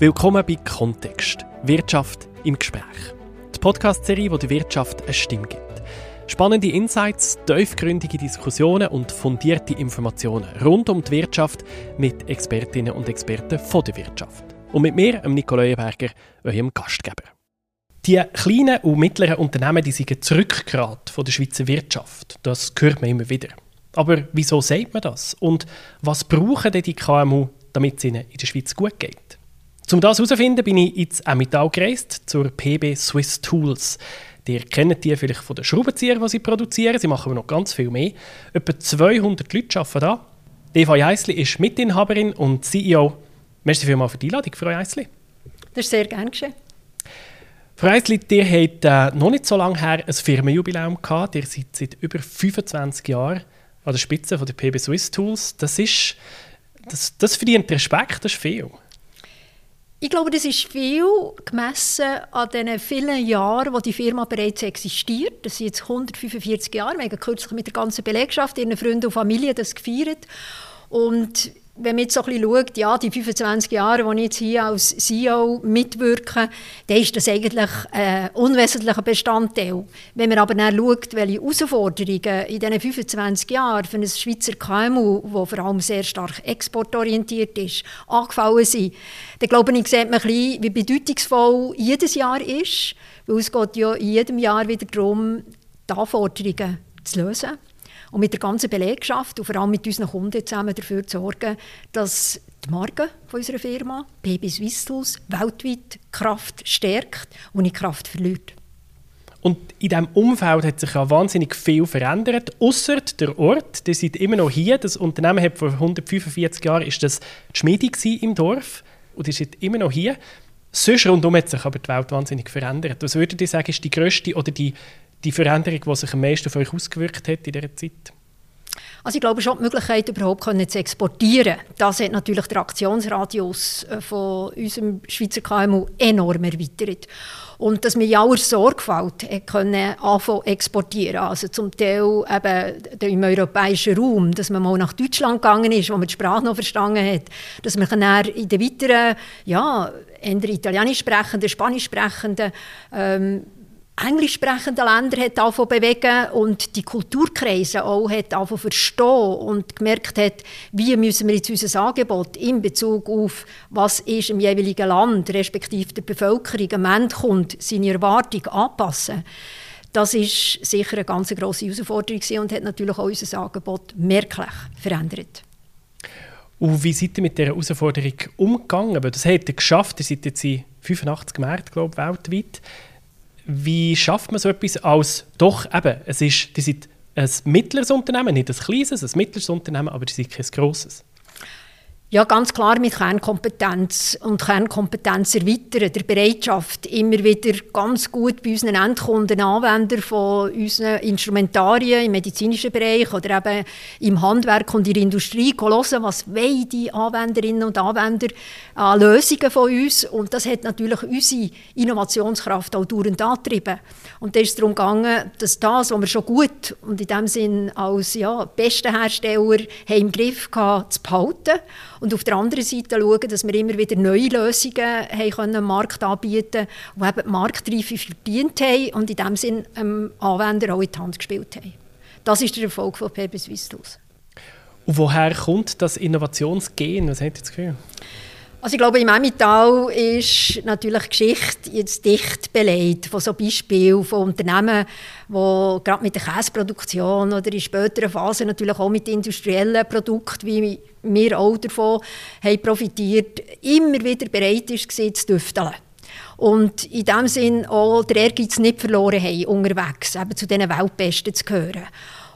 Willkommen bei Kontext. Wirtschaft im Gespräch. Die Podcast-Serie, die der Wirtschaft eine Stimme gibt. Spannende Insights, tiefgründige Diskussionen und fundierte Informationen rund um die Wirtschaft mit Expertinnen und Experten von der Wirtschaft. Und mit mir, Nico Leuenberger, eurem Gastgeber. Die kleinen und mittleren Unternehmen die sind zurückgerät von der Schweizer Wirtschaft. Das hört man immer wieder. Aber wieso sagt man das? Und was brauchen denn die KMU, damit es ihnen in der Schweiz gut geht? Um das herauszufinden, bin ich ins Emmental gereist, zur PB Swiss Tools. Ihr kennt die vielleicht von den Schraubenzieher, die sie produzieren. Sie machen aber noch ganz viel mehr. Etwa 200 Leute arbeiten da. Eva Jeisli ist Mitinhaberin und CEO. Merci vielmals für die Einladung, Frau Jeisli. Das ist sehr gerne geschehen. Frau Jeisli, ihr habt äh, noch nicht so lange her ein Firmenjubiläum gehabt. Ihr seid seit über 25 Jahren an der Spitze von der PB Swiss Tools. Das ist, das, das verdient Respekt, das ist viel. Ich glaube, das ist viel gemessen an den vielen Jahren, wo die Firma bereits existiert. Das sind jetzt 145 Jahre. Wir haben kürzlich mit der ganzen Belegschaft, ihren Freunden und Familie das gefeiert. Und wenn man jetzt so ein bisschen schaut, ja, die 25 Jahre, die ich jetzt hier als CEO mitwirke, dann ist das eigentlich ein unwesentlicher Bestandteil. Wenn man aber dann schaut, welche Herausforderungen in diesen 25 Jahren für ein Schweizer KMU, das vor allem sehr stark exportorientiert ist, angefallen sind, dann glaube ich, sieht man ein bisschen, wie bedeutungsvoll jedes Jahr ist, weil es geht ja in jedem Jahr wieder darum, die Anforderungen zu lösen und mit der ganzen Belegschaft und vor allem mit unseren Kunden zusammen dafür zu sorgen, dass die Marke unserer Firma, PB Swisstools, weltweit Kraft stärkt und nicht Kraft verliert. Und in diesem Umfeld hat sich ja wahnsinnig viel verändert, außer der Ort. Der seid immer noch hier. Das Unternehmen hat vor 145 Jahren ist das die Schmiede im Dorf und ihr seid immer noch hier. Sonst rundum hat sich aber die Welt wahnsinnig verändert. Was würdet ihr sagen, ist die grösste oder die die Veränderung, die sich am meisten auf euch ausgewirkt hat in dieser Zeit? Also ich glaube schon, die Möglichkeit überhaupt können zu exportieren, das hat natürlich der Aktionsradius äh, von unserem Schweizer KMU enorm erweitert. Und dass wir in aller Sorgfalt können anfangen exportieren, also zum Teil eben im europäischen Raum, dass man mal nach Deutschland gegangen ist, wo man die Sprache noch verstanden hat, dass man dann in den weiteren, ja, entweder italienisch sprechenden, spanisch sprechenden ähm, englisch sprechenden Länder hat angefangen bewegen und die Kulturkreise auch hat angefangen verstehen und gemerkt hat, wie müssen wir jetzt unser Angebot in Bezug auf was ist im jeweiligen Land, respektive der Bevölkerung, am Endkunde, seine Erwartung anpassen. Das ist sicher eine ganz grosse Herausforderung und hat natürlich auch unser Angebot merklich verändert. Und wie seid ihr mit dieser Herausforderung umgegangen? Das habt ihr geschafft, ihr seid jetzt in 85 Märkten, glaube ich, weltweit. Wie schafft man so etwas als, doch eben, es ist, die sind ein mittleres Unternehmen, nicht ein kleines, ein mittleres Unternehmen, aber die sind kein grosses. Ja, ganz klar mit Kernkompetenz und Kernkompetenz erweitern, der Bereitschaft, immer wieder ganz gut bei unseren Endkunden, Anwendern von unseren Instrumentarien im medizinischen Bereich oder eben im Handwerk und in der Industrie hören, was wollen die Anwenderinnen und Anwender an Lösungen von uns? Und das hat natürlich unsere Innovationskraft auch dauernd angetrieben. Und da ist es darum gegangen, dass das, was wir schon gut und in dem Sinn als ja, beste Hersteller haben im Griff hatten, zu behalten und auf der anderen Seite schauen, dass wir immer wieder neue Lösungen haben können, am Markt anbieten die eben die Marktreife verdient haben und in dem Sinn dem Anwender auch in die Hand gespielt haben. Das ist der Erfolg von PB Swiss Und woher kommt das Innovationsgehen? Was habt ihr das Gefühl? Also ich glaube, im Emmental ist natürlich Geschichte jetzt dicht belegt von so Beispielen von Unternehmen, die gerade mit der Käseproduktion oder in späteren Phasen natürlich auch mit industriellen Produkten, wie wir auch davon haben profitiert, immer wieder bereit ist, zu düfteln. Und in dem Sinn auch der Ehrgeiz nicht verloren haben, unterwegs eben zu diesen Weltbesten zu gehören.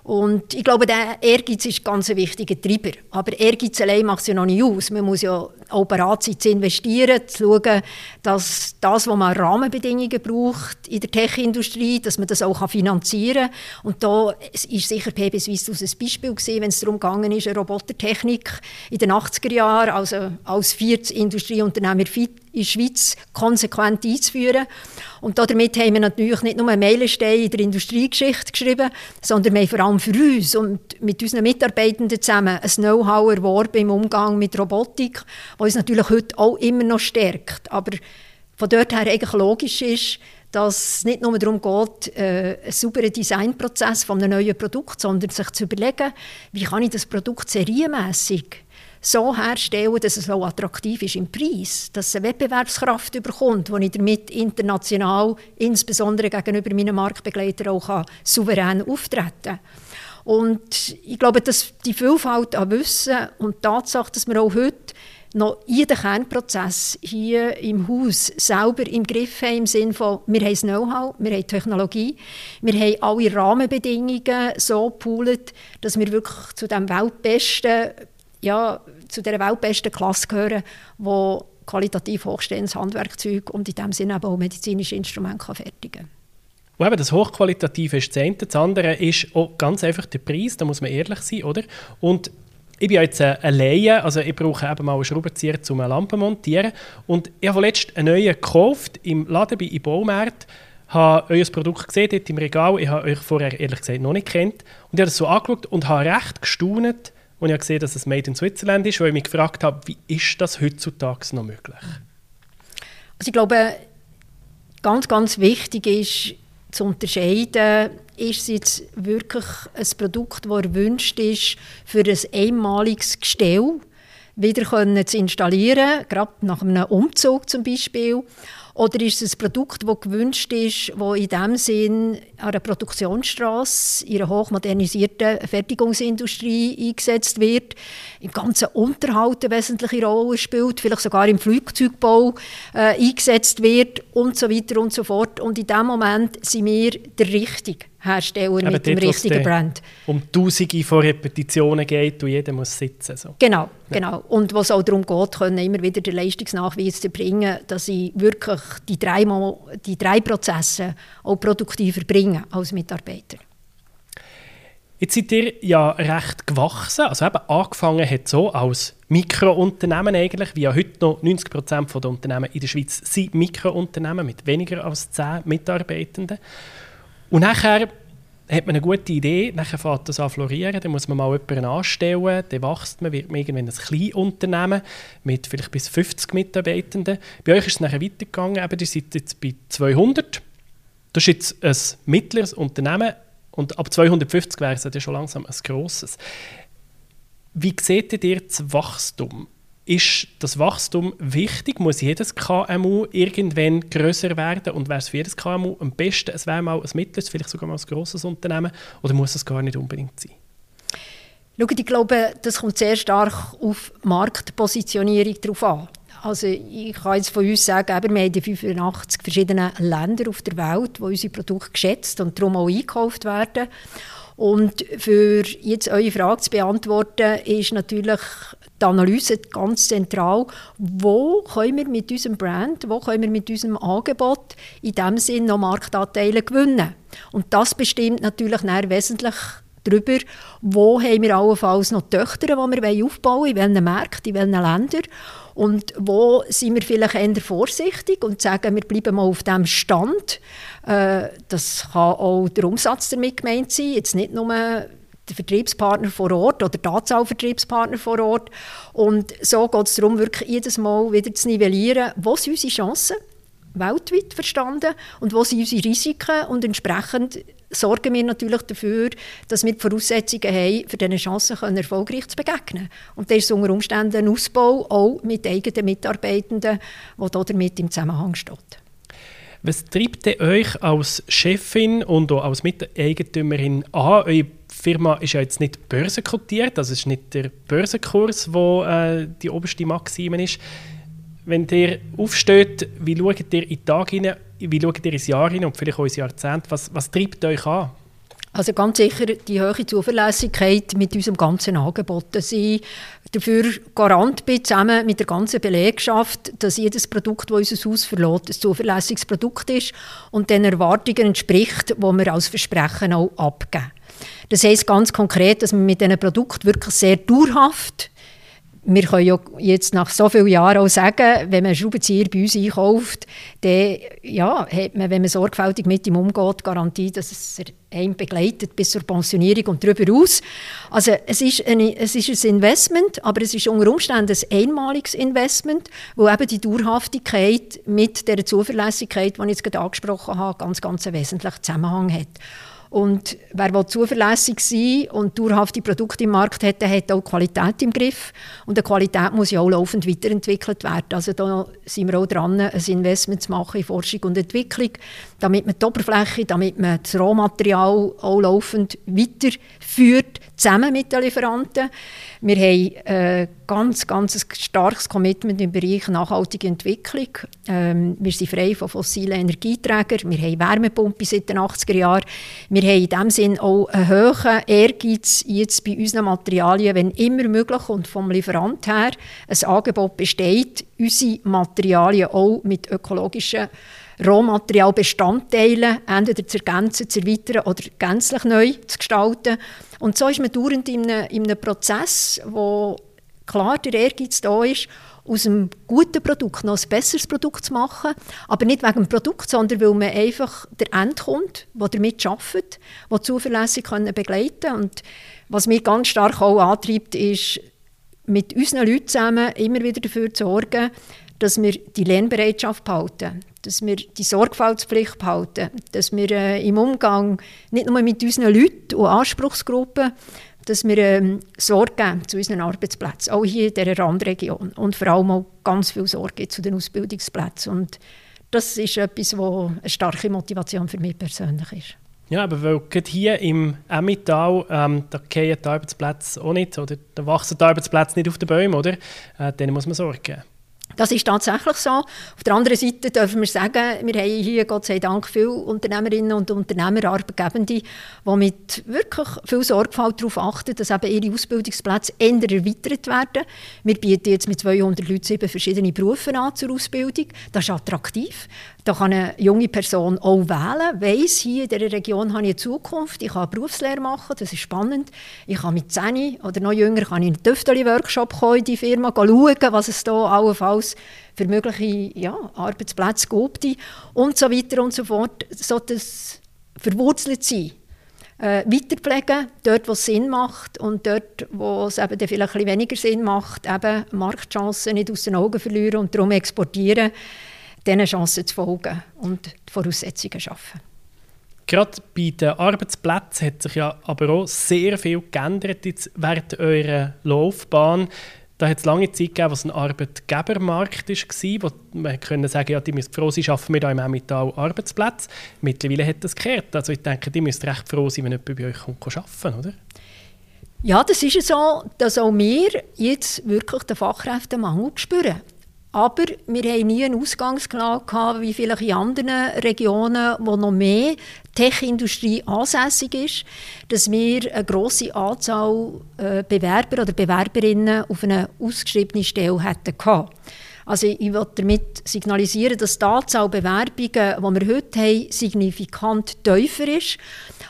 Und ich glaube, der Ehrgeiz ist ganz ein wichtiger Treiber. Aber Ehrgeiz allein macht es ja noch nicht aus. Man muss ja auch bereit sein, zu investieren, zu schauen, dass das, was man Rahmenbedingungen braucht in der Tech-Industrie, dass man das auch finanzieren kann. Und da ist sicher PB Swiss ein Beispiel gewesen, wenn es darum gegangen ist, eine Robotertechnik in den 80er Jahren, also als viertes Industrieunternehmen in der Schweiz konsequent einzuführen. Und damit haben wir natürlich nicht nur Meilenstein in der Industriegeschichte geschrieben, sondern wir haben vor allem für uns und mit unseren Mitarbeitenden zusammen ein Know-how erworben im Umgang mit Robotik, uns natürlich heute auch immer noch stärkt. Aber von dort her eigentlich logisch ist, dass es nicht nur darum geht, äh, einen sauberen Designprozess von einem neuen Produkt, sondern sich zu überlegen, wie kann ich das Produkt serienmässig so herstellen, dass es auch attraktiv ist im Preis, dass es eine Wettbewerbskraft bekommt, wo ich damit international, insbesondere gegenüber meinen Marktbegleitern, auch souverän auftreten kann. Und ich glaube, dass die Vielfalt an Wissen und die Tatsache, dass wir auch heute noch jeden Kernprozess hier im Haus selber im Griff haben, im Sinne von, wir haben das Know-how, wir haben Technologie, wir haben alle Rahmenbedingungen so gepoolt, dass wir wirklich zu dem weltbesten ja, zu der weltbesten Klasse gehören, wo qualitativ hochstehendes Handwerkzeug und in dem Sinne auch medizinische Instrumente fertigen kann. eben das Hochqualitative ist das eine. Das andere ist auch ganz einfach der Preis, da muss man ehrlich sein, oder? Und ich bin jetzt ein Laie, also ich brauche eben mal einen Schraubenzieher, um eine Lampe zu montieren. Und ich habe letztens einen neuen gekauft im Laden bei Baumarkt habe euer Produkt gesehen dort im Regal. Ich habe euch vorher ehrlich gesagt noch nicht kennt. Und ich habe das so angeschaut und habe recht gestaunt, und ich habe gesehen, dass es Made in Switzerland ist, weil ich mich gefragt habe, wie ist das heutzutage noch möglich? Also ich glaube, ganz, ganz wichtig ist zu unterscheiden, ist es jetzt wirklich ein Produkt, das erwünscht ist für ein einmaliges Gestell, wieder können zu installieren, gerade nach einem Umzug zum Beispiel, oder ist es ein Produkt, das gewünscht ist, das in dem Sinn an einer Produktionsstraße, in einer hochmodernisierten Fertigungsindustrie eingesetzt wird, im ganzen Unterhalt eine wesentliche Rolle spielt, vielleicht sogar im Flugzeugbau äh, eingesetzt wird und so weiter und so fort. Und in dem Moment sind wir der Richtige. Hersteller Eben mit dem richtigen Brand. Um Tausende von Repetitionen geht und jeder muss sitzen. So. Genau, ja. genau. Und was auch darum geht, können immer wieder den Leistungsnachweis zu bringen, dass ich wirklich die drei, die drei Prozesse auch produktiver bringe als Mitarbeiter. Jetzt seid ihr ja recht gewachsen, also eben angefangen hat so als Mikrounternehmen eigentlich, wie ja heute noch 90 Prozent der Unternehmen in der Schweiz sind Mikrounternehmen mit weniger als 10 Mitarbeitenden. Und nachher hat man eine gute Idee, nachher fängt das an florieren, dann muss man mal jemanden anstellen, dann wächst man, wird man irgendwann ein Kleinunternehmen mit vielleicht bis 50 Mitarbeitenden. Bei euch ist es nachher weitergegangen, eben, ihr seid jetzt bei 200. Das ist jetzt ein mittleres Unternehmen und ab 250 wäre es ja schon langsam ein grosses. Wie seht ihr das Wachstum? Ist das Wachstum wichtig? Muss jedes KMU irgendwann größer werden? Und wäre es für jedes KMU am besten, es wäre mal ein mittleres, vielleicht sogar mal ein grosses Unternehmen? Oder muss es gar nicht unbedingt sein? Schaut, ich glaube, das kommt sehr stark auf Marktpositionierung drauf an. Also ich kann jetzt von uns sagen, wir haben 85 verschiedene Länder auf der Welt, wo unsere Produkte geschätzt und darum auch eingekauft werden. Und für jetzt eure Frage zu beantworten, ist natürlich die Analyse ganz zentral. Wo können wir mit unserem Brand, wo können wir mit unserem Angebot in diesem Sinn noch Marktanteile gewinnen? Und das bestimmt natürlich wesentlich darüber, wo haben wir allenfalls noch Töchter, die wir aufbauen wollen, in welchen Märkten, in welchen Ländern. Und wo sind wir vielleicht eher vorsichtig und sagen, wir bleiben mal auf dem Stand. Äh, das kann auch der Umsatz damit gemeint sein, jetzt nicht nur der Vertriebspartner vor Ort oder die Anzahl Vertriebspartner vor Ort. Und so geht es darum, wirklich jedes Mal wieder zu nivellieren, wo sind unsere Chancen, weltweit verstanden, und wo sind unsere Risiken und entsprechend sorgen wir natürlich dafür, dass wir die Voraussetzungen haben, für diese Chancen erfolgreich zu begegnen. Und das ist unter Umständen ein Ausbau, auch mit eigenen Mitarbeitenden, der damit im Zusammenhang steht. Was treibt euch als Chefin und auch als Miteigentümerin an? Eure Firma ist ja jetzt nicht börsenkotiert, also ist nicht der Börsenkurs, wo äh, die oberste Maxime ist. Wenn ihr aufsteht, wie schaut ihr in den Tag hinein, wie schaut ihr ins Jahr hinein und vielleicht auch ins Jahrzehnt? Was, was treibt euch an? Also ganz sicher die hohe Zuverlässigkeit mit unserem ganzen Angebot, dass ich dafür Garant bin, zusammen mit der ganzen Belegschaft, dass jedes Produkt, das unser Haus verlässt, ein zuverlässiges Produkt ist und den Erwartungen entspricht, die wir als Versprechen auch abgeben. Das heisst ganz konkret, dass wir mit diesem Produkt wirklich sehr dauerhaft wir können ja jetzt nach so vielen Jahren auch sagen, wenn man einen Schraubenzieher bei uns einkauft, dann ja, hat man, wenn man sorgfältig mit ihm umgeht, Garantie, dass es einen begleitet bis zur Pensionierung und darüber aus. Also es ist, eine, es ist ein Investment, aber es ist unter Umständen ein einmaliges Investment, wo eben die Dauerhaftigkeit mit der Zuverlässigkeit, die ich jetzt gerade angesprochen habe, ganz, ganz einen wesentlichen Zusammenhang hat. Und wer zuverlässig sein und dauerhafte Produkte im Markt hat, der hat auch Qualität im Griff. Und die Qualität muss ja auch laufend weiterentwickelt werden. Also da sind wir auch dran, ein Investment zu machen in Forschung und Entwicklung, damit man die Oberfläche, damit man das Rohmaterial auch laufend weiterführt, zusammen mit den Lieferanten. Wir haben ein äh, ganz, ganz starkes Commitment im Bereich nachhaltige Entwicklung. Ähm, wir sind frei von fossilen Energieträgern. Wir haben Wärmepumpen seit den 80er Jahren. Wir haben in diesem Sinn auch einen hohen Ehrgeiz jetzt bei unseren Materialien, wenn immer möglich und vom Lieferant her ein Angebot besteht, unsere Materialien auch mit ökologischen Rohmaterialbestandteilen entweder zu ergänzen, zu erweitern oder gänzlich neu zu gestalten. Und so ist man dauernd in einem, in einem Prozess, wo klar der Ehrgeiz da ist, aus einem guten Produkt noch ein besseres Produkt zu machen. Aber nicht wegen dem Produkt, sondern weil man einfach der Endkunde, der damit arbeitet, der zuverlässig begleiten kann. Und was mich ganz stark auch antreibt, ist, mit unseren Leuten zusammen immer wieder dafür zu sorgen, dass wir die Lernbereitschaft behalten dass wir die Sorgfaltspflicht behalten, dass wir äh, im Umgang nicht nur mit unseren Leuten und Anspruchsgruppen, dass wir ähm, Sorge geben zu unseren Arbeitsplätzen, auch hier in dieser Randregion und vor allem auch ganz viel Sorge zu den Ausbildungsplätzen. Und das ist etwas, was eine starke Motivation für mich persönlich ist. Ja, aber weil gerade hier im Emmental, ähm, da gehen die Arbeitsplätze auch nicht, oder da wachsen die Arbeitsplätze nicht auf den Bäumen, oder? Äh, denen muss man Sorge geben. Das ist tatsächlich so. Auf der anderen Seite dürfen wir sagen, wir haben hier Gott sei Dank viele Unternehmerinnen und Unternehmer, Arbeitgebende, die mit wirklich viel Sorgfalt darauf achten, dass eben ihre Ausbildungsplätze ändern erweitert werden. Wir bieten jetzt mit 200 Leuten sieben verschiedene Berufe an zur Ausbildung. Das ist attraktiv. Da kann eine junge Person auch wählen, weiss, hier in dieser Region habe ich eine Zukunft, ich kann Berufslehre machen, das ist spannend. Ich kann mit 10 oder noch jünger kann ich in einen Tüfteli-Workshop kommen in die Firma, schauen, was es da allenfalls für mögliche ja, Arbeitsplätze gibt. Und so weiter und so fort. So das verwurzelt sein. Äh, weiterpflegen, dort, wo es Sinn macht und dort, wo es eben vielleicht ein weniger Sinn macht, eben Marktchancen nicht aus den Augen verlieren und darum exportieren diesen Chancen zu folgen und die Voraussetzungen schaffen. Gerade bei den Arbeitsplätzen hat sich ja aber auch sehr viel geändert jetzt während eurer Laufbahn. Da hat es lange Zeit gegeben, wo es ein Arbeitgebermarkt war, wo man können sagen ja, die müssen froh sein, schaffen wir da im Emmental Arbeitsplätze. Mittlerweile hat das gekehrt. Also ich denke, die müssen recht froh sein, wenn jemand bei euch kommt, arbeiten oder? Ja, das ist so, dass auch wir jetzt wirklich den Fachkräftemangel spüren. Aber wir haben nie eine Ausgangslage wie vielleicht in anderen Regionen, wo noch mehr Tech-Industrie ansässig ist, dass wir eine grosse Anzahl äh, Bewerber oder Bewerberinnen auf eine ausgeschriebene Stelle hätten gehabt. Also ich will damit signalisieren, dass die Anzahl Bewerbungen, die wir heute haben, signifikant tiefer ist.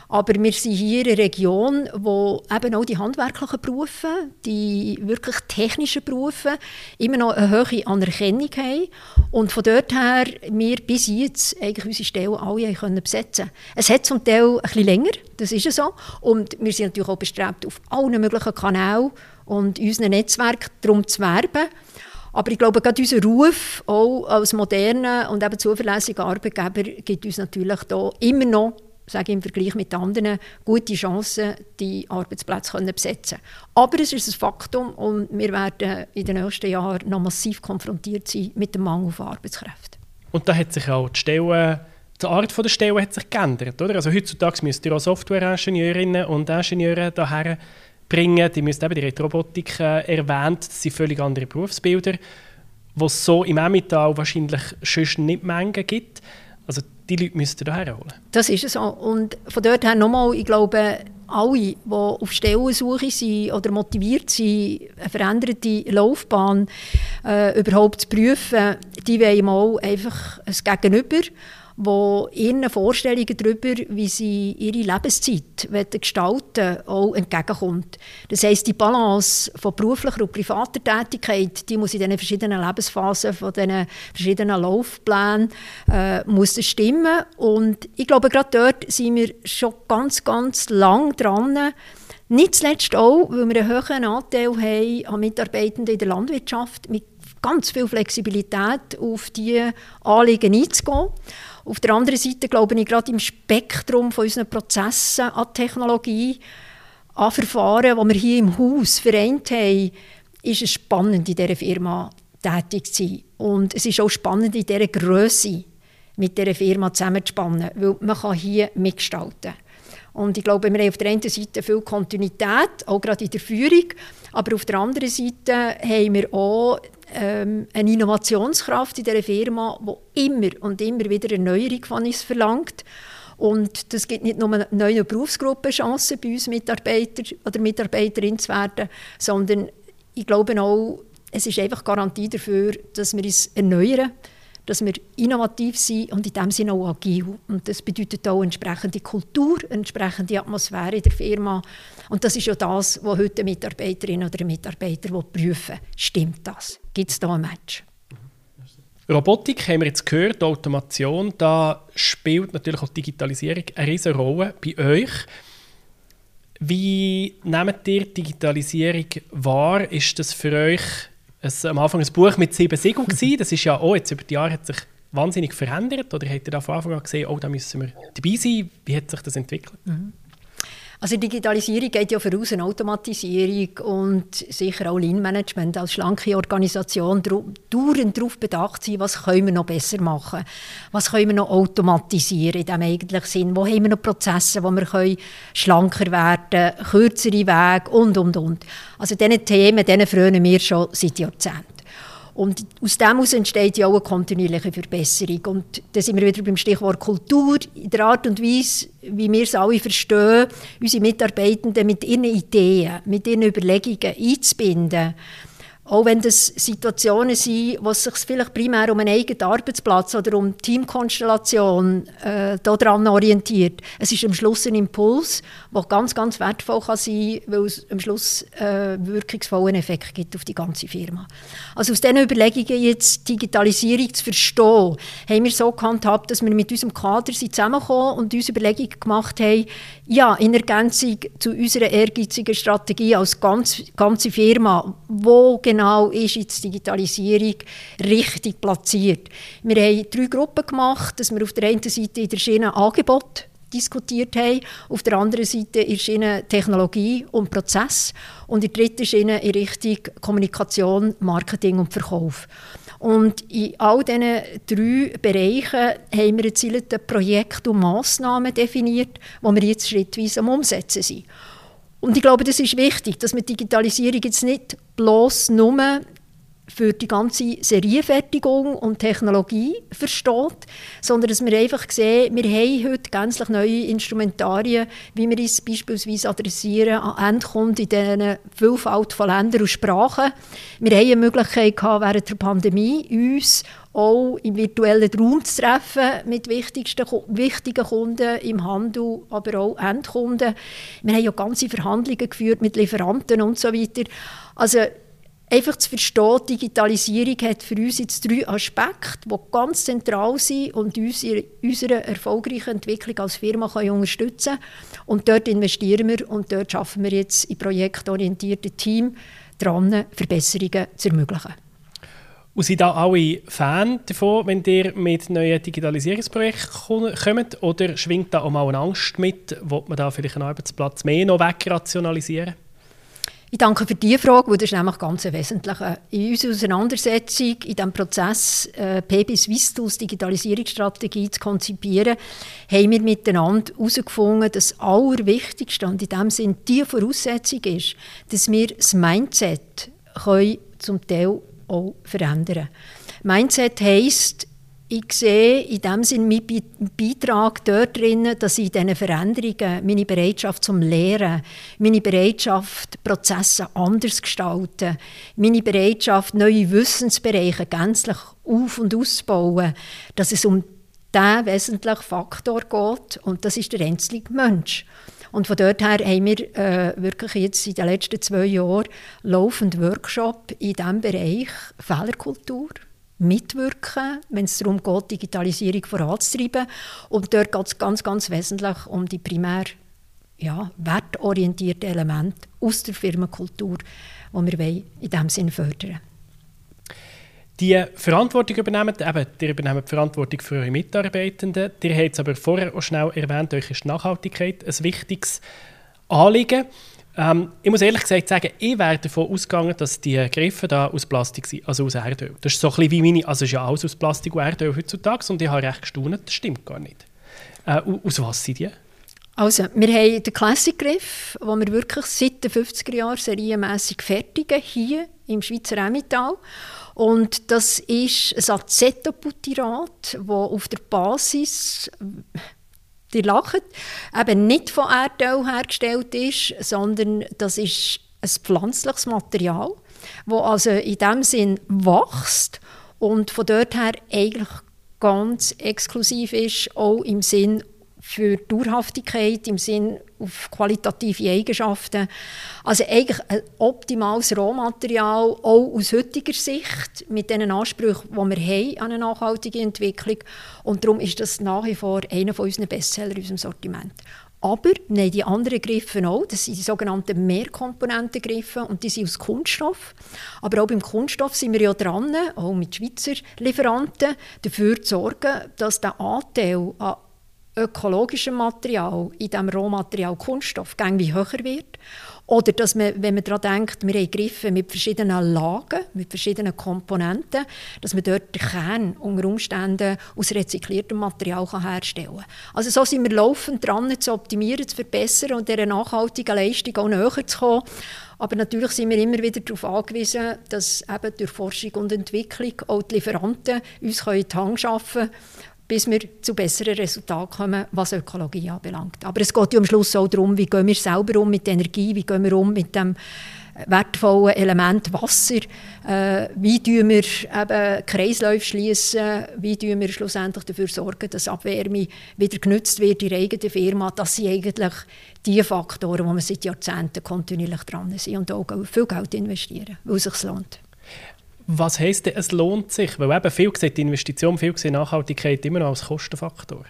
Aber wir sind hier in einer Region, wo eben auch die handwerklichen Berufe, die wirklich technischen Berufe immer noch eine hohe Anerkennung haben. Und von dort her wir bis jetzt eigentlich unsere Stellen alle können besetzen Es hat zum Teil ein bisschen länger, das ist so. Und wir sind natürlich auch bestrebt, auf allen möglichen Kanälen und unseren Netzwerk darum zu werben. Aber ich glaube, gerade unser Ruf auch als moderner und eben zuverlässiger Arbeitgeber gibt uns natürlich da immer noch sage im Vergleich mit anderen, gute Chancen, die Arbeitsplätze zu besetzen Aber es ist ein Faktum und wir werden in den nächsten Jahren noch massiv konfrontiert sein mit dem Mangel von Arbeitskräften. Und da hat sich auch die Stelle, die Art der Stelle hat sich geändert, oder? Also heutzutage müsst ihr auch Software-Ingenieurinnen und Ingenieure daher bringen, die müssen eben die Robotik äh, erwähnt, das sind völlig andere Berufsbilder, die es so im Emmental wahrscheinlich schon nicht Mengen gibt. Also die Leute müssten daher holen. Das ist so. Und von dort her nochmal, ich glaube, alle, die auf Stellensuche sind oder motiviert sind, eine veränderte Laufbahn äh, überhaupt zu prüfen, die wollen mal einfach ein Gegenüber, die ihren Vorstellungen darüber, wie sie ihre Lebenszeit gestalten auch entgegenkommt. Das heisst, die Balance von beruflicher und privater Tätigkeit, die muss in diesen verschiedenen Lebensphasen, von diesen verschiedenen Laufplänen, äh, muss stimmen. Und ich glaube, gerade dort sind wir schon ganz, ganz lang dran. Nicht zuletzt auch, weil wir einen hohen Anteil haben an Mitarbeitenden in der Landwirtschaft mit ganz viel Flexibilität auf diese Anliegen einzugehen. Auf der anderen Seite glaube ich, gerade im Spektrum von unseren Prozessen an Technologie, an Verfahren, die wir hier im Haus vereint haben, ist es spannend, in dieser Firma tätig zu sein. Und es ist auch spannend, in dieser Größe mit dieser Firma zusammenzuspannen, weil man kann hier mitgestalten und ich glaube, wir haben auf der einen Seite viel Kontinuität, auch gerade in der Führung, aber auf der anderen Seite haben wir auch ähm, eine Innovationskraft in dieser Firma, die immer und immer wieder Erneuerung von uns verlangt. Und das gibt nicht nur eine neue Berufsgruppe Chancen, bei uns Mitarbeiter oder Mitarbeiterin zu werden, sondern ich glaube auch, es ist einfach Garantie dafür, dass wir uns erneuern, dass wir innovativ sind und in dem Sinne auch agil. Und das bedeutet auch entsprechende Kultur, entsprechende Atmosphäre in der Firma. Und das ist ja das, was heute eine Mitarbeiterin oder Mitarbeiter prüfen Stimmt das? Gibt es da ein Match? Robotik haben wir jetzt gehört, Automation, da spielt natürlich auch Digitalisierung eine riesige Rolle bei euch. Wie nehmt ihr Digitalisierung wahr? Ist das für euch ein, am Anfang ein Buch mit sieben Siegeln gewesen. Das ist ja auch jetzt über die Jahre hat sich wahnsinnig verändert. Oder habt ihr da von Anfang an gesehen, oh, da müssen wir dabei sein? Wie hat sich das entwickelt? Mhm. Also Digitalisierung geht ja voraus eine Automatisierung und sicher auch Lean-Management als schlanke Organisation dauernd darauf bedacht sein, was können wir noch besser machen, was können wir noch automatisieren in dem eigentlichen Sinn, wo haben wir noch Prozesse, wo wir können schlanker werden, kürzere Wege und, und, und. Also diese Themen, denen freuen wir schon seit Jahrzehnten. Und aus dem entsteht ja auch eine kontinuierliche Verbesserung. Und da sind wir wieder beim Stichwort Kultur, in der Art und Weise, wie wir es alle verstehen, unsere Mitarbeitenden mit ihren Ideen, mit ihren Überlegungen einzubinden. Auch wenn das Situationen sind, wo es sich vielleicht primär um einen eigenen Arbeitsplatz oder um Teamkonstellation äh, daran orientiert. Es ist am Schluss ein Impuls, der ganz, ganz wertvoll kann sein kann, weil es am Schluss äh, wirkungsvollen Effekt gibt auf die ganze Firma. Also aus diesen Überlegungen, jetzt Digitalisierung zu verstehen, haben wir so gehandhabt, dass wir mit unserem Kader zusammengekommen und uns Überlegungen gemacht haben, ja, in Ergänzung zu unserer ehrgeizigen Strategie als ganz, ganze Firma, wo ist jetzt die Digitalisierung richtig platziert. Wir haben drei Gruppen gemacht, dass wir auf der einen Seite in der Schiene Angebot diskutiert haben, auf der anderen Seite in der Schiene Technologie und Prozess und in der dritten Schiene in Richtung Kommunikation, Marketing und Verkauf. Und in all diesen drei Bereichen haben wir gezielte Projekte und Massnahmen definiert, die wir jetzt schrittweise am Umsetzen sind. Und ich glaube, das ist wichtig, dass man Digitalisierung jetzt nicht bloß nur für die ganze Serienfertigung und Technologie versteht, sondern dass wir einfach sehen, wir haben heute gänzlich neue Instrumentarien, wie wir uns beispielsweise adressieren an Endkunden in dieser Vielfalt von Ländern und Sprachen. Wir haben eine Möglichkeit gehabt, während der Pandemie uns auch im virtuellen Raum zu treffen mit wichtigsten, wichtigen Kunden im Handel, aber auch Endkunden. Wir haben ja ganze Verhandlungen geführt mit Lieferanten und so weiter. Also einfach zu verstehen, Digitalisierung hat für uns jetzt drei Aspekte, die ganz zentral sind und uns in unserer erfolgreichen Entwicklung als Firma können unterstützen können. Und dort investieren wir und dort schaffen wir jetzt im projektorientierten Team daran, Verbesserungen zu ermöglichen. Und sind da alle Fan davon, wenn ihr mit neuen Digitalisierungsprojekten kommt? Oder schwingt da auch mal eine Angst mit? Will man da vielleicht einen Arbeitsplatz mehr noch wegrationalisieren? Ich danke für diese Frage, weil das ist nämlich ganz wesentlich. In unserer Auseinandersetzung, in diesem Prozess, äh, PB Swisstools Digitalisierungsstrategie zu konzipieren, haben wir miteinander herausgefunden, dass das Allerwichtigste und in dem Sinne die Voraussetzung ist, dass wir das Mindset können zum Teil auch verändern Mindset heisst, ich sehe in dem Sinne meinen Beitrag dort drin, dass ich diesen Veränderungen meine Bereitschaft zum Lehren, meine Bereitschaft, Prozesse anders gestalten, meine Bereitschaft, neue Wissensbereiche gänzlich auf- und auszubauen, dass es um der wesentliche Faktor geht und das ist der einzelne Mensch. Und von dort her haben wir äh, wirklich jetzt in den letzten zwei Jahren laufend Workshop in diesem Bereich Fehlerkultur, mitwirken, wenn es darum geht, Digitalisierung voranzutreiben. Und dort geht es ganz, ganz wesentlich um die primär ja, wertorientierten Elemente aus der Firmenkultur, die wir in diesem Sinn fördern die Verantwortung übernehmen, eben, ihr übernehmt die Verantwortung für eure Mitarbeitenden. Ihr habt es aber vorher auch schnell erwähnt, euch ist Nachhaltigkeit ein wichtiges Anliegen. Ähm, ich muss ehrlich gesagt sagen, ich wäre davon ausgegangen, dass die Griffe da aus Plastik sind, also aus Erdöl. Das ist so ein wie meine, also ist ja alles aus Plastik und Erdöl heutzutage und ich habe recht gestaunt, das stimmt gar nicht. Äh, aus was sind die? Also, wir haben den Classic-Griff, den wir wirklich seit den 50er Jahren serienmässig fertigen, hier im Schweizer Emmental. Und das ist ein Acetobutyrat, das auf der Basis, die lachen, eben nicht von Erdöl hergestellt ist, sondern das ist ein pflanzliches Material, das also in dem Sinn wächst und von dort her eigentlich ganz exklusiv ist, auch im Sinn für Dauerhaftigkeit im Sinn auf qualitative Eigenschaften. Also eigentlich ein optimales Rohmaterial, auch aus heutiger Sicht, mit den Ansprüchen, die wir haben an eine nachhaltige Entwicklung. Und darum ist das nach wie vor einer von unseren Bestseller in unserem Sortiment. Aber nein, die anderen Griffe auch. Das sind die sogenannten Mehrkomponentengriffe und die sind aus Kunststoff. Aber auch beim Kunststoff sind wir ja dran, auch mit Schweizer Lieferanten, dafür zu sorgen, dass der Anteil an ökologischem Material, in diesem Rohmaterial Kunststoff, wie höher wird. Oder dass man, wenn man daran denkt, wir haben Griffe mit verschiedenen Lagen, mit verschiedenen Komponenten, dass man dort den Kern unter Umständen aus rezykliertem Material herstellen kann. Also so sind wir laufend dran, zu optimieren, zu verbessern und dieser nachhaltigen Leistung auch näher zu kommen. Aber natürlich sind wir immer wieder darauf angewiesen, dass eben durch Forschung und Entwicklung auch die Lieferanten uns in die Hand schaffen können bis wir zu besseren Resultaten kommen, was Ökologie anbelangt. Aber es geht ja am Schluss auch darum, wie gehen wir selber um mit Energie, wie gehen wir um mit dem wertvollen Element Wasser, äh, wie tun wir eben Kreisläufe schließen, wie tun wir schlussendlich dafür sorgen, dass Abwärme wieder genutzt wird in der eigenen Firma. Das sind eigentlich die Faktoren, wo wir seit Jahrzehnten kontinuierlich dran sind und auch viel Geld investieren, weil es sich lohnt. Was heisst denn, es lohnt sich? Weil eben viel sieht die Investition, viel sieht Nachhaltigkeit immer noch als Kostenfaktor.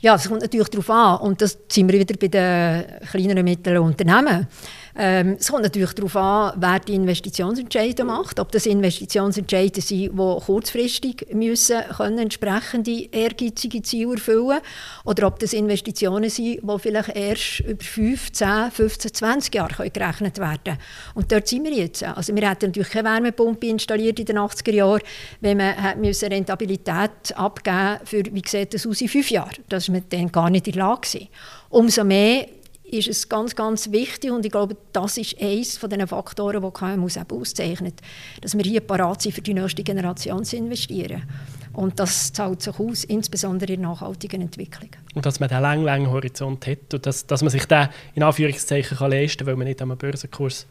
Ja, es kommt natürlich darauf an. Und das sind wir wieder bei den kleineren mittleren Unternehmen. Ähm, es kommt natürlich darauf an, wer die Investitionsentscheide macht. Ob das Investitionsentscheide sind, die kurzfristig müssen können entsprechende ehrgeizige Ziele erfüllen oder ob das Investitionen sind, die vielleicht erst über 5, 10, 15, 20 Jahre gerechnet werden können. Und dort sind wir jetzt. Also wir hätten natürlich keine Wärmepumpe installiert in den 80er Jahren, wenn man müssen Rentabilität abgeben für, wie sieht das aus in fünf Jahren. Das war man dann gar nicht in der Lage. Umso mehr ist es ganz, ganz wichtig und ich glaube, das ist eines von den Faktoren, die KMUs eben auszeichnet, dass wir hier parat sind, für die nächste Generation zu investieren. Und das zahlt sich aus, insbesondere in nachhaltigen Entwicklung. Und dass man diesen langen, langen Horizont hat und dass, dass man sich den in Anführungszeichen kann leisten kann, weil man nicht am Börsenkurs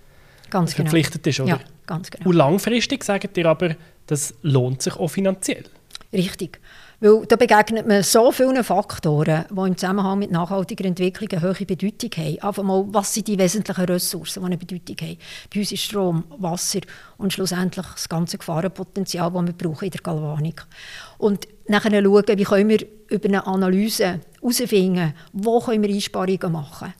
ganz genau. verpflichtet ist. Oder? Ja, ganz genau. Und langfristig sagt ihr aber, das lohnt sich auch finanziell. Richtig. Weil da begegnet man so vielen Faktoren, die im Zusammenhang mit nachhaltiger Entwicklung eine hohe Bedeutung haben. Einfach mal, was sind die wesentlichen Ressourcen, die eine Bedeutung haben? Bei uns ist Strom, Wasser und schlussendlich das ganze Gefahrenpotenzial, das wir brauchen in der Galvanik. Und nachher schauen, wie können wir über eine Analyse herausfinden, wo können wir Einsparungen machen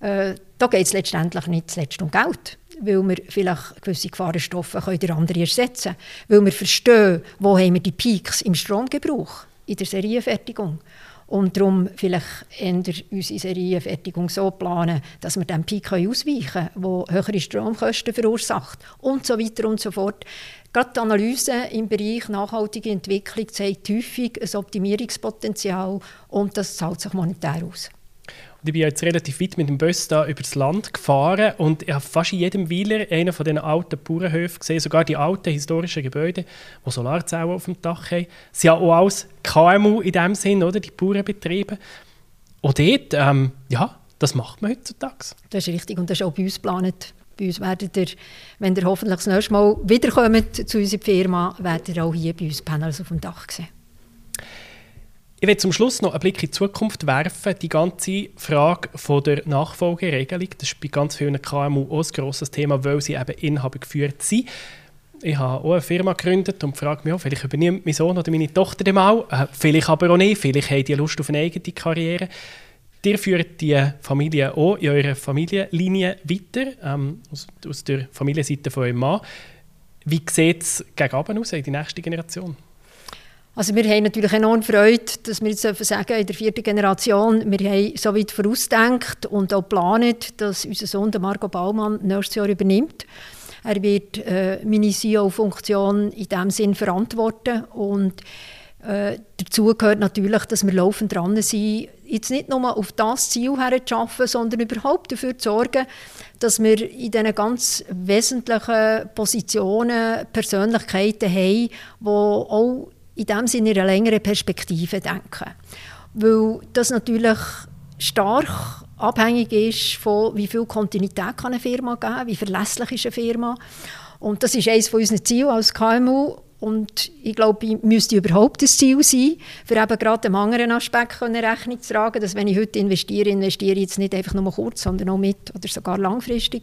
äh, Da geht es letztendlich nicht zuletzt um Geld weil wir vielleicht gewisse Gefahrenstoffe durch andere ersetzen können, weil wir verstehen, wo haben wir die Peaks im Stromgebrauch in der Serienfertigung und darum vielleicht unsere Serienfertigung so planen, dass wir diesem Peak ausweichen können, der höhere Stromkosten verursacht und so weiter und so fort. Gerade die Analyse im Bereich nachhaltige Entwicklung zeigt häufig ein Optimierungspotenzial und das zahlt sich monetär aus. Ich bin jetzt relativ weit mit dem Bus da übers Land gefahren und ich habe fast in jedem Weiler einen von diesen alten Bauernhöfen gesehen, sogar die alten historischen Gebäude, die Solarzellen auf dem Dach haben. Sie haben auch alles KMU in dem Sinn, oder? Die Bauernbetriebe. Und dort, ähm, ja, das macht man heutzutage. Das ist richtig und das ist auch bei uns geplant. Bei uns werdet ihr, wenn ihr hoffentlich das nächste Mal wiederkommt zu unserer Firma, werdet ihr auch hier bei uns Panels auf dem Dach sehen. Ich werde zum Schluss noch einen Blick in die Zukunft werfen. Die ganze Frage von der Nachfolgeregelung, das ist bei ganz vielen KMU auch ein grosses Thema, weil sie eben Inhaber geführt sind. Ich habe auch eine Firma gegründet und frage mich auch, vielleicht übernimmt mein Sohn oder meine Tochter den mal, äh, vielleicht aber auch nicht, vielleicht haben die Lust auf eine eigene Karriere. Ihr führt die Familie auch in eurer Familienlinie weiter, ähm, aus, aus, der Familienseite von eurem Mann. Wie sieht es gegen aus in die nächste Generation? Also wir haben natürlich enorm Freude, dass wir jetzt sagen, in der vierten Generation, wir haben so weit vorausgedacht und auch geplant, dass unser Sohn, Marco Baumann, nächstes Jahr übernimmt. Er wird äh, meine CEO-Funktion in diesem Sinn verantworten und äh, dazu gehört natürlich, dass wir laufend dran sind, jetzt nicht nur auf das Ziel herzuschaffen, sondern überhaupt dafür zu sorgen, dass wir in diesen ganz wesentlichen Positionen Persönlichkeiten haben, die auch in dem Sinne in einer längeren Perspektive denken. Weil das natürlich stark abhängig ist von, wie viel Kontinuität kann eine Firma geben kann, wie verlässlich ist eine Firma. Und das ist eines von unseren Zielen als KMU. Und ich glaube, ich müsste überhaupt das Ziel sein, für eben gerade dem anderen Aspekt Rechnung zu tragen, dass wenn ich heute investiere, investiere ich jetzt nicht einfach nur kurz, sondern auch mit oder sogar langfristig.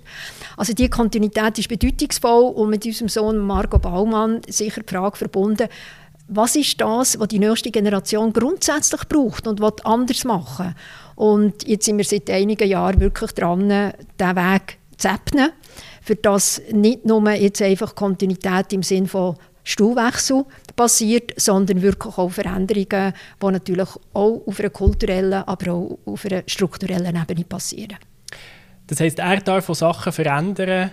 Also die Kontinuität ist bedeutungsvoll und mit unserem Sohn Marco Baumann sicher die Frage verbunden, was ist das, was die nächste Generation grundsätzlich braucht und was anders machen. Und jetzt sind wir seit einigen Jahren wirklich dran, diesen Weg zu ebnen, für das nicht nur jetzt einfach Kontinuität im Sinne von Stuhlwechsel passiert, sondern wirklich auch Veränderungen, die natürlich auch auf einer kulturellen, aber auch auf einer strukturellen Ebene passieren. Das heißt, er darf Sachen verändern,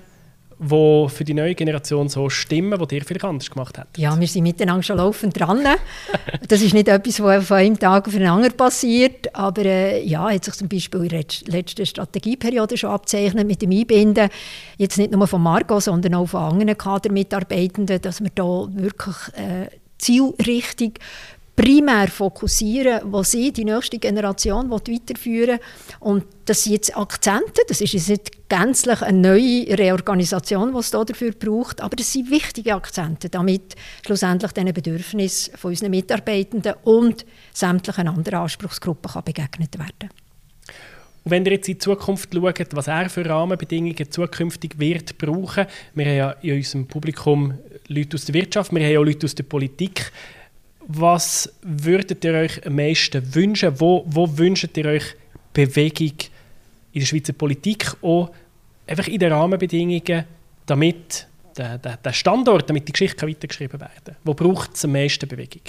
die für die neue Generation so stimmen, die ihr vielleicht anders gemacht habt? Ja, wir sind miteinander schon laufend dran. das ist nicht etwas, was von einem Tag auf den anderen passiert, aber äh, ja, hat sich zum Beispiel in der letzten Strategieperiode schon abzeichnet mit dem Einbinden, jetzt nicht nur von Marco, sondern auch von anderen Kadermitarbeitenden, dass wir da wirklich äh, zielrichtig primär fokussieren, wo sie die nächste Generation weiterführen Und das sind jetzt Akzente, das ist jetzt nicht gänzlich eine neue Reorganisation, die es dafür braucht, aber das sind wichtige Akzente, damit schlussendlich den Bedürfnissen von unseren Mitarbeitenden und sämtlichen anderen Anspruchsgruppen kann begegnet werden und wenn ihr jetzt in die Zukunft schaut, was er für Rahmenbedingungen zukünftig wird brauchen, wir haben ja in unserem Publikum Leute aus der Wirtschaft, wir haben auch Leute aus der Politik. Was würdet ihr euch am meisten wünschen? Wo, wo wünscht ihr euch Bewegung in der Schweizer Politik auch einfach in den Rahmenbedingungen, damit der, der, der Standort, damit die Geschichte weitergeschrieben werden kann? Wo braucht es am meisten Bewegung?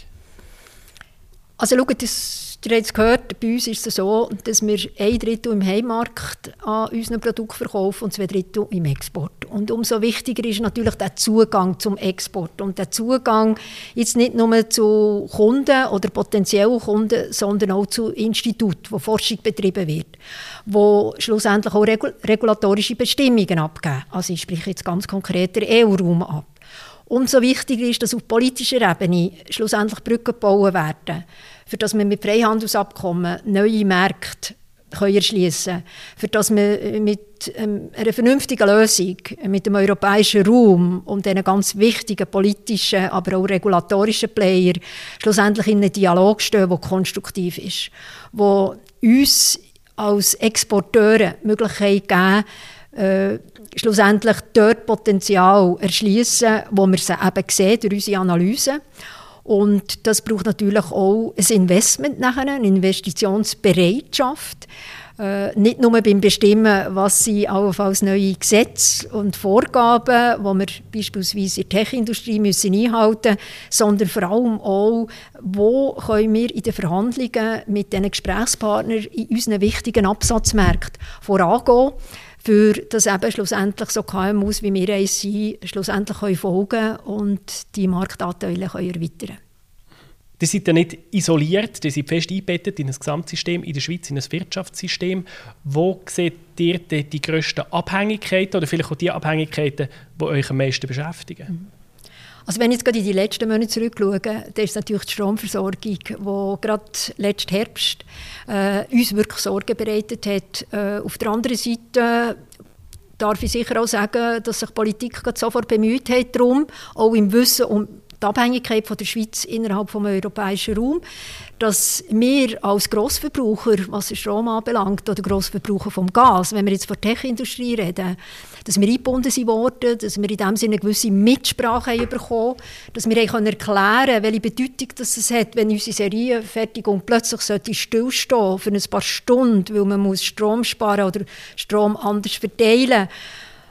Also schaut, das Ihr habt es gehört, bei uns ist es so, dass wir ein Drittel im Heimmarkt an unseren Produkten verkaufen und zwei Drittel im Export. Und umso wichtiger ist natürlich der Zugang zum Export. Und der Zugang jetzt nicht nur zu Kunden oder potenziellen Kunden, sondern auch zu Instituten, wo Forschung betrieben wird, wo schlussendlich auch regulatorische Bestimmungen abgeben. Also ich spreche jetzt ganz konkret den EU-Raum ab. Umso wichtiger ist, dass auf politischer Ebene schlussendlich Brücken gebaut werden für dass wir mit Freihandelsabkommen neue Märkte können erschließen können, für dass wir mit ähm, einer vernünftigen Lösung, mit dem europäischen Raum und diesen ganz wichtigen politischen, aber auch regulatorischen Player schlussendlich in einen Dialog stehen, der konstruktiv ist, wo uns als Exporteure Möglichkeit geben, äh, schlussendlich dort Potenzial erschließen, wo wir sie eben sehen durch unsere Analyse. Und das braucht natürlich auch ein Investment nachher, eine Investitionsbereitschaft. Äh, nicht nur beim Bestimmen, was auch als neue Gesetze und Vorgaben, wo wir beispielsweise in der Tech-Industrie müssen einhalten müssen, sondern vor allem auch, wo können wir in den Verhandlungen mit den Gesprächspartnern in unseren wichtigen Absatzmärkten vorangehen für dass eben schlussendlich so KMUs wie wir eins sind, schlussendlich können folgen und die Marktanteile können erweitern Die sind ja nicht isoliert, die sind fest eingebettet in ein Gesamtsystem, in der Schweiz in ein Wirtschaftssystem. Wo seht ihr die grössten Abhängigkeiten oder vielleicht auch die Abhängigkeiten, die euch am meisten beschäftigen? Also wenn ich jetzt gerade in die letzten Monate zurückschaue, dann ist natürlich die Stromversorgung, die gerade letzten Herbst äh, uns wirklich Sorgen bereitet hat. Äh, auf der anderen Seite darf ich sicher auch sagen, dass sich Politik sofort bemüht hat darum, auch im Wissen um die Abhängigkeit von der Schweiz innerhalb des europäischen Raums, dass wir als Grossverbraucher, was den Strom anbelangt, oder Grossverbraucher vom Gas, wenn wir jetzt von der Tech-Industrie reden, dass wir eingebunden sind worden, dass wir in dem Sinne eine gewisse Mitsprache haben bekommen, dass wir können erklären welche Bedeutung das es hat, wenn unsere Serienfertigung plötzlich stillstehen für ein paar Stunden, weil man muss Strom sparen oder Strom anders verteilen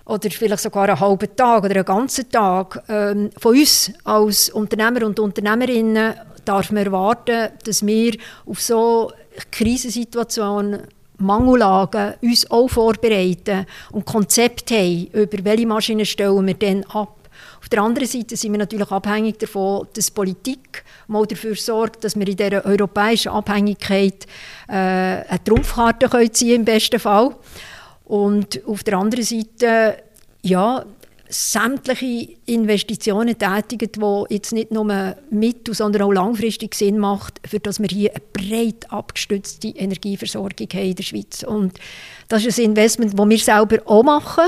oder vielleicht sogar einen halben Tag oder einen ganzen Tag. Ähm, von uns als Unternehmer und Unternehmerinnen darf man erwarten, dass wir auf so Krisensituationen Mangellagen uns auch vorbereiten und Konzept haben, über welche Maschinen stellen wir dann ab. Auf der anderen Seite sind wir natürlich abhängig davon, dass Politik mal dafür sorgt, dass wir in dieser europäischen Abhängigkeit äh, eine Trumpfkarte können ziehen im besten Fall. Und auf der anderen Seite, ja, sämtliche Investitionen tätigen, die jetzt nicht nur mittel-, sondern auch langfristig Sinn macht, für dass wir hier eine breit abgestützte Energieversorgung haben in der Schweiz. Und das ist ein Investment, das wir selber auch machen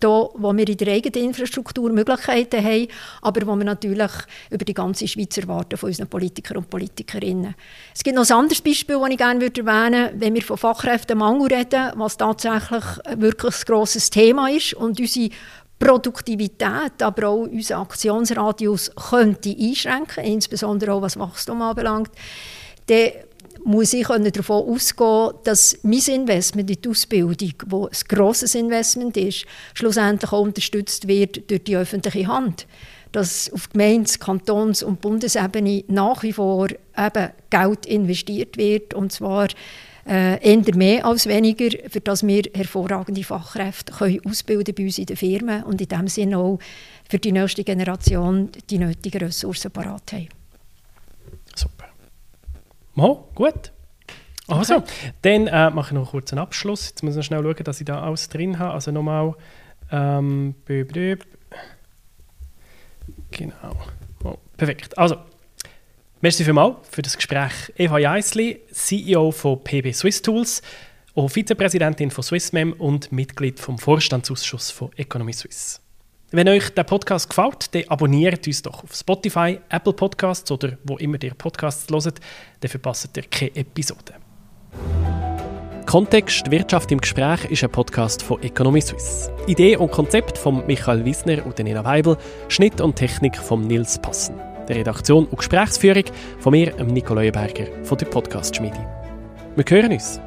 da, wo wir in der eigenen Infrastruktur Möglichkeiten haben, aber wo wir natürlich über die ganze Schweiz erwarten von unseren Politikern und Politikerinnen. Es gibt noch ein anderes Beispiel, das ich gerne erwähnen würde, wenn wir von Fachkräftemangel reden, was tatsächlich wirklich ein grosses Thema ist und unsere Produktivität, aber auch unser Aktionsradius könnte einschränken, insbesondere auch was Wachstum anbelangt, dann muss ich davon ausgehen, dass mein Investment in die Ausbildung, wo ein grosses Investment ist, schlussendlich auch unterstützt wird durch die öffentliche Hand. Dass auf Gemeindes-, Kantons- und Bundesebene nach wie vor eben Geld investiert wird, und zwar äh, eher mehr als weniger, für dass wir hervorragende Fachkräfte können ausbilden bei uns in den Firmen und in dem Sinne auch für die nächste Generation die nötigen Ressourcen parat haben. Super. Mo, gut. Also, okay. dann äh, mache ich noch kurz einen Abschluss. Jetzt muss ich noch schnell schauen, dass ich da alles drin habe. Also nochmal. Ähm, genau. Oh, perfekt. Also, merci vielmals für das Gespräch. Eva Jeisli, CEO von PB Swiss Tools, auch Vizepräsidentin von Swissmem und Mitglied vom Vorstandsausschuss von Economy Suisse. Wenn euch der Podcast gefällt, dann abonniert uns doch auf Spotify, Apple Podcasts oder wo immer ihr Podcasts hört, dann verpasst ihr keine Episode. Kontext Wirtschaft im Gespräch ist ein Podcast von Economy Suisse. Idee und Konzept von Michael Wiesner und Nina Weibel, Schnitt und Technik von Nils Passen. Der Redaktion und Gesprächsführung von mir, Nico Leuenberger von der Podcast Schmiede. Wir hören uns.